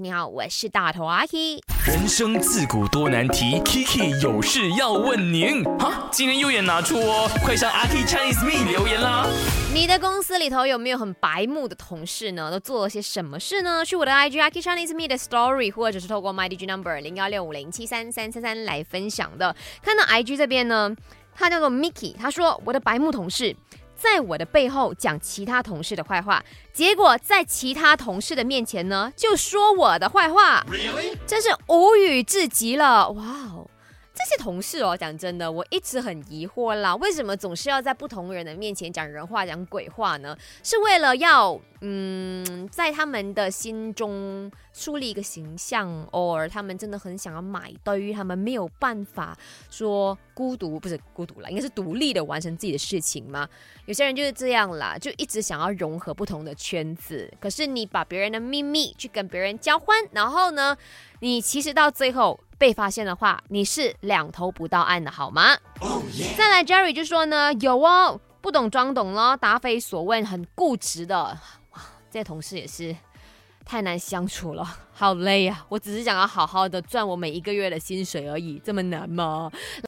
你好，我是大头阿 K。人生自古多难题，Kiki 有事要问您。哈，今天右眼拿出哦，快上阿 K Chinese Me 留言啦。你的公司里头有没有很白目的同事呢？都做了些什么事呢？去我的 IG Aki Chinese Me 的 Story，或者是透过 My DG Number 零幺六五零七三三三三来分享的。看到 IG 这边呢，他叫做 Mickey，他说我的白目同事。在我的背后讲其他同事的坏话，结果在其他同事的面前呢，就说我的坏话，真是无语至极了！哇哦，这些同事哦，讲真的，我一直很疑惑啦，为什么总是要在不同人的面前讲人话、讲鬼话呢？是为了要嗯，在他们的心中树立一个形象，偶尔他们真的很想要买对于，他们没有办法说孤独，不是孤独了，应该是独立的完成自己的事情吗？有些人就是这样啦，就一直想要融合不同的圈子，可是你把别人的秘密去跟别人交换，然后呢，你其实到最后。被发现的话，你是两头不到岸的好吗？再来，Jerry 就说呢，有哦，不懂装懂咯，答非所问，很固执的。哇，这些同事也是太难相处了，好累啊！我只是想要好好的赚我每一个月的薪水而已，这么难吗？